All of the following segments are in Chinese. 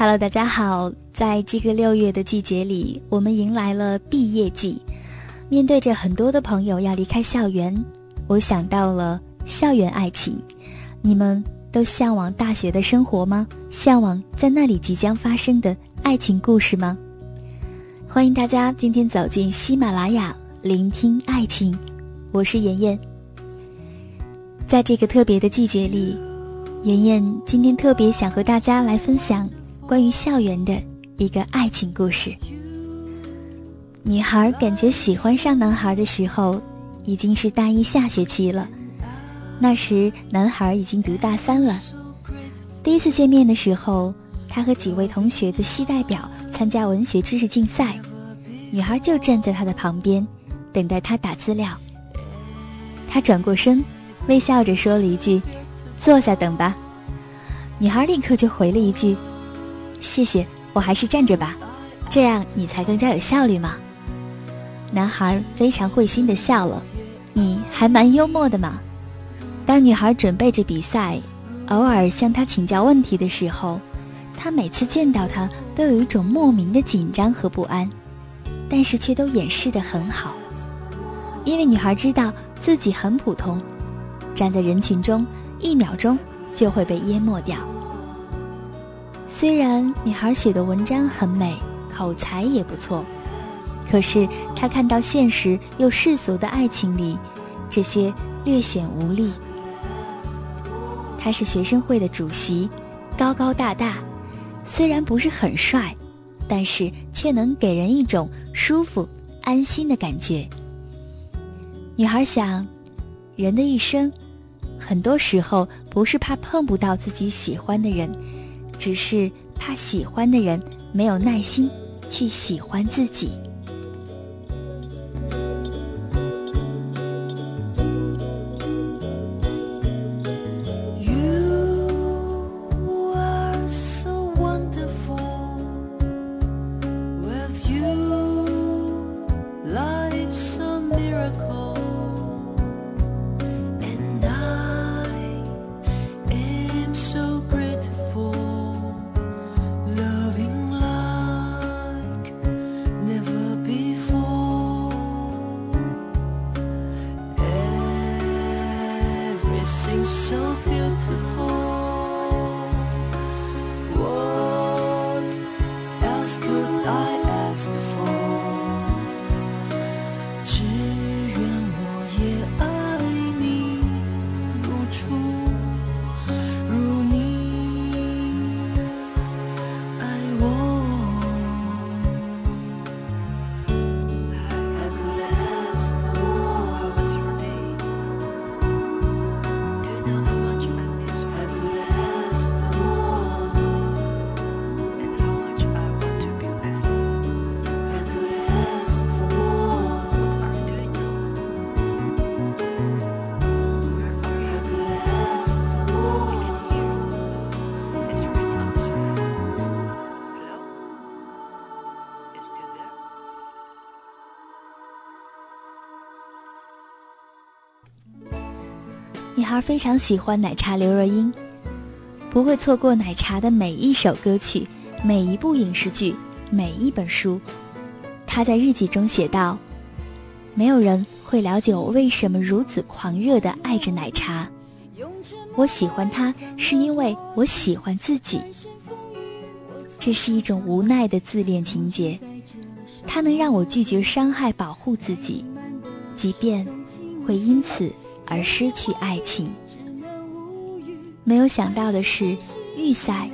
Hello，大家好，在这个六月的季节里，我们迎来了毕业季。面对着很多的朋友要离开校园，我想到了校园爱情。你们都向往大学的生活吗？向往在那里即将发生的爱情故事吗？欢迎大家今天走进喜马拉雅，聆听爱情。我是妍妍。在这个特别的季节里，妍妍今天特别想和大家来分享。关于校园的一个爱情故事。女孩感觉喜欢上男孩的时候，已经是大一下学期了。那时男孩已经读大三了。第一次见面的时候，他和几位同学的系代表参加文学知识竞赛，女孩就站在他的旁边，等待他打资料。他转过身，微笑着说了一句：“坐下等吧。”女孩立刻就回了一句。谢谢，我还是站着吧，这样你才更加有效率嘛。男孩非常会心的笑了，你还蛮幽默的嘛。当女孩准备着比赛，偶尔向他请教问题的时候，他每次见到他都有一种莫名的紧张和不安，但是却都掩饰的很好，因为女孩知道自己很普通，站在人群中一秒钟就会被淹没掉。虽然女孩写的文章很美，口才也不错，可是她看到现实又世俗的爱情里，这些略显无力。他是学生会的主席，高高大大，虽然不是很帅，但是却能给人一种舒服、安心的感觉。女孩想，人的一生，很多时候不是怕碰不到自己喜欢的人。只是怕喜欢的人没有耐心去喜欢自己。女孩非常喜欢奶茶刘若英，不会错过奶茶的每一首歌曲、每一部影视剧、每一本书。她在日记中写道：“没有人会了解我为什么如此狂热的爱着奶茶。我喜欢它，是因为我喜欢自己。这是一种无奈的自恋情节，它能让我拒绝伤害，保护自己，即便会因此。”而失去爱情。没有想到的是，预赛，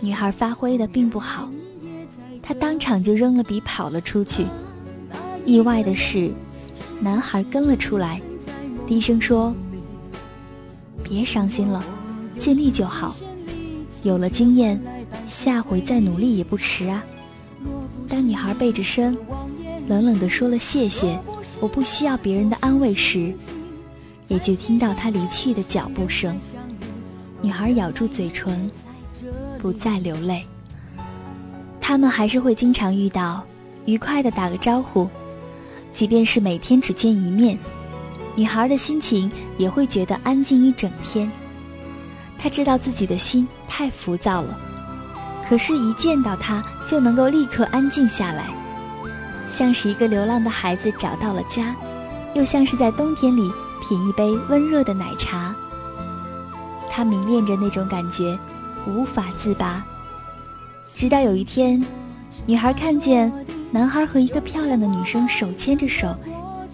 女孩发挥的并不好，她当场就扔了笔跑了出去。意外的是，男孩跟了出来，低声说：“别伤心了，尽力就好。有了经验，下回再努力也不迟啊。”当女孩背着身，冷冷地说了谢谢，我不需要别人的安慰时，也就听到他离去的脚步声。女孩咬住嘴唇，不再流泪。他们还是会经常遇到，愉快地打个招呼，即便是每天只见一面，女孩的心情也会觉得安静一整天。她知道自己的心太浮躁了。可是，一见到他就能够立刻安静下来，像是一个流浪的孩子找到了家，又像是在冬天里品一杯温热的奶茶。他迷恋着那种感觉，无法自拔。直到有一天，女孩看见男孩和一个漂亮的女生手牵着手，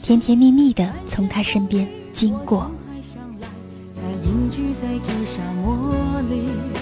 甜甜蜜蜜的从他身边经过。千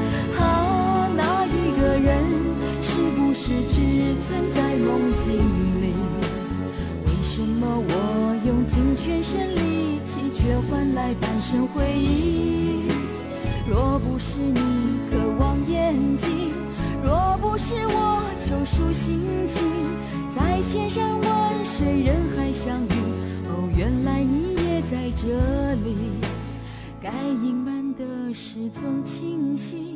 半生回忆？若不是你渴望眼睛，若不是我救赎心情，在千山万水人海相遇。哦原来你也在这里，该隐瞒的事总清晰，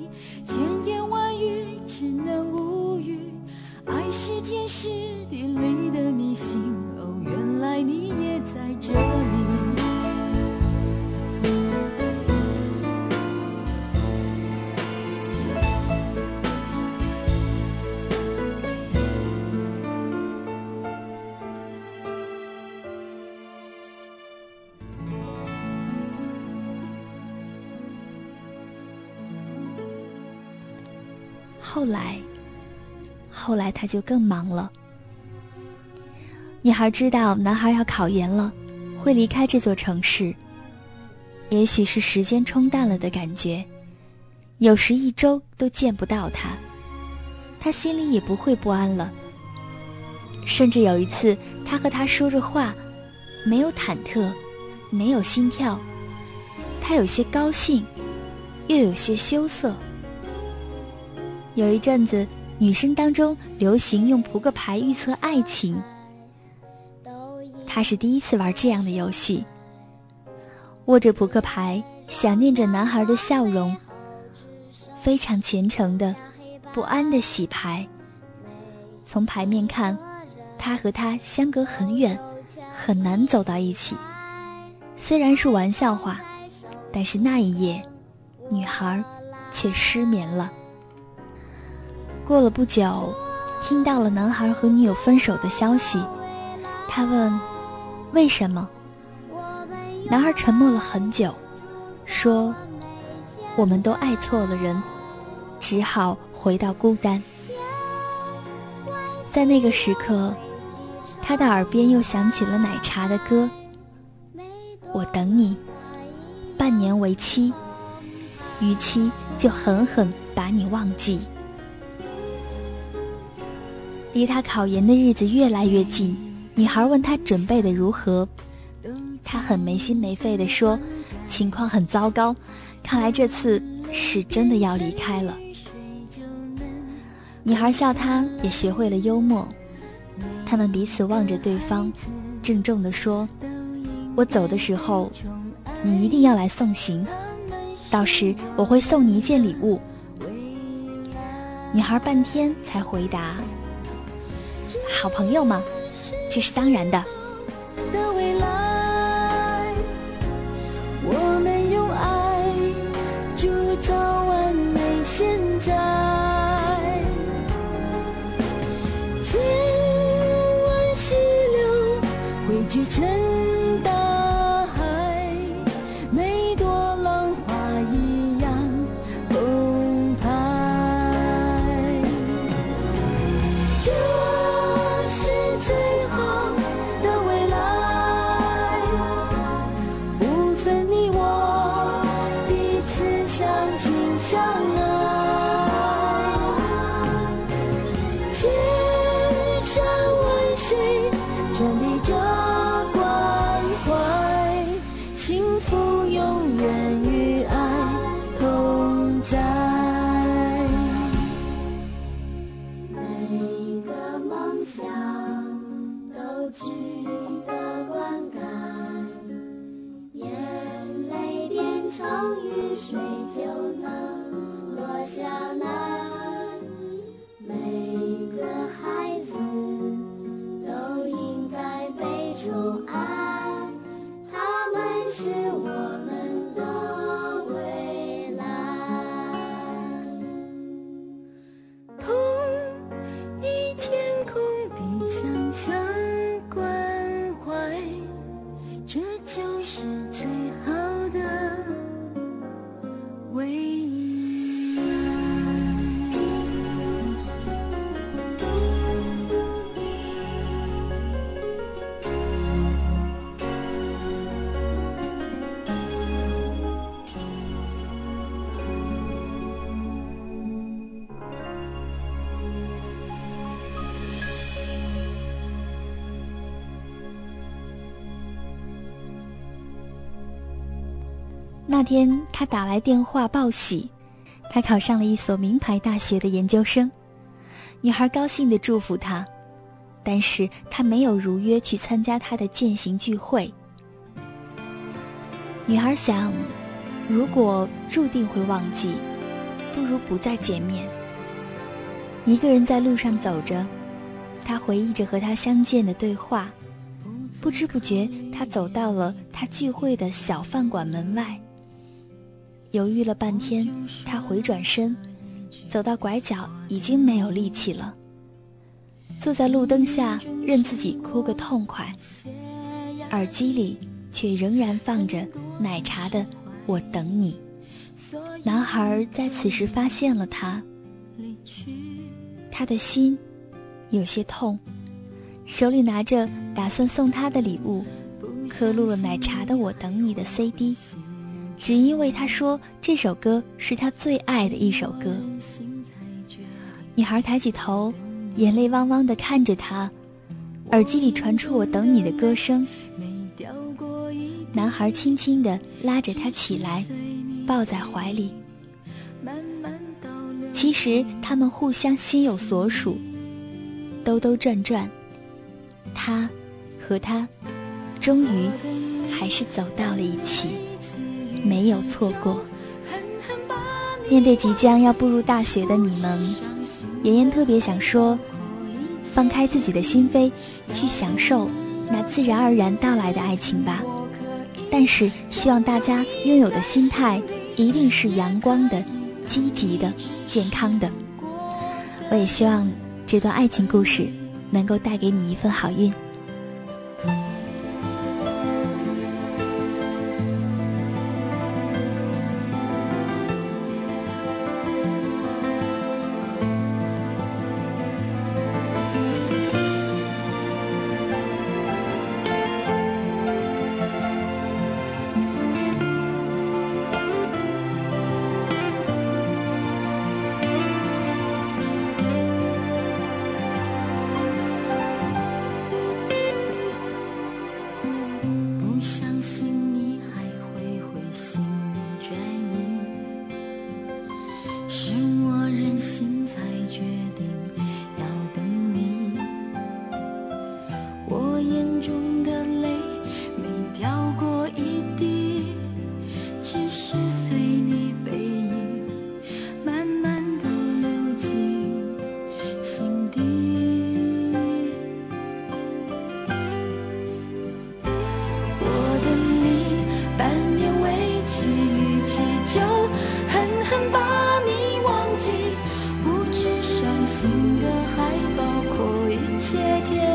后来，后来他就更忙了。女孩知道男孩要考研了，会离开这座城市。也许是时间冲淡了的感觉，有时一周都见不到他，他心里也不会不安了。甚至有一次，他和他说着话，没有忐忑，没有心跳，他有些高兴，又有些羞涩。有一阵子，女生当中流行用扑克牌预测爱情。她是第一次玩这样的游戏，握着扑克牌，想念着男孩的笑容，非常虔诚的、不安的洗牌。从牌面看，他和他相隔很远，很难走到一起。虽然是玩笑话，但是那一夜，女孩却失眠了。过了不久，听到了男孩和女友分手的消息。他问：“为什么？”男孩沉默了很久，说：“我们都爱错了人，只好回到孤单。”在那个时刻，他的耳边又响起了奶茶的歌：“我等你，半年为期，逾期就狠狠把你忘记。”离他考研的日子越来越近，女孩问他准备的如何，他很没心没肺地说：“情况很糟糕，看来这次是真的要离开了。”女孩笑他，也学会了幽默。他们彼此望着对方，郑重地说：“我走的时候，你一定要来送行，到时我会送你一件礼物。”女孩半天才回答。好朋友吗？这是当然的。长雨水就能落下来。那天他打来电话报喜，他考上了一所名牌大学的研究生。女孩高兴地祝福他，但是他没有如约去参加他的践行聚会。女孩想，如果注定会忘记，不如不再见面。一个人在路上走着，他回忆着和他相见的对话，不知不觉，他走到了他聚会的小饭馆门外。犹豫了半天，他回转身，走到拐角，已经没有力气了。坐在路灯下，任自己哭个痛快，耳机里却仍然放着奶茶的《我等你》。男孩在此时发现了他，他的心有些痛，手里拿着打算送他的礼物，刻录了奶茶的《我等你》的 CD。只因为他说这首歌是他最爱的一首歌。女孩抬起头，眼泪汪汪地看着他，耳机里传出“我等你”的歌声。男孩轻轻地拉着她起来，抱在怀里。其实他们互相心有所属，兜兜转转，他和他，终于还是走到了一起。没有错过。面对即将要步入大学的你们，妍妍特别想说：放开自己的心扉，去享受那自然而然到来的爱情吧。但是，希望大家拥有的心态一定是阳光的、积极的、健康的。我也希望这段爱情故事能够带给你一份好运。的，还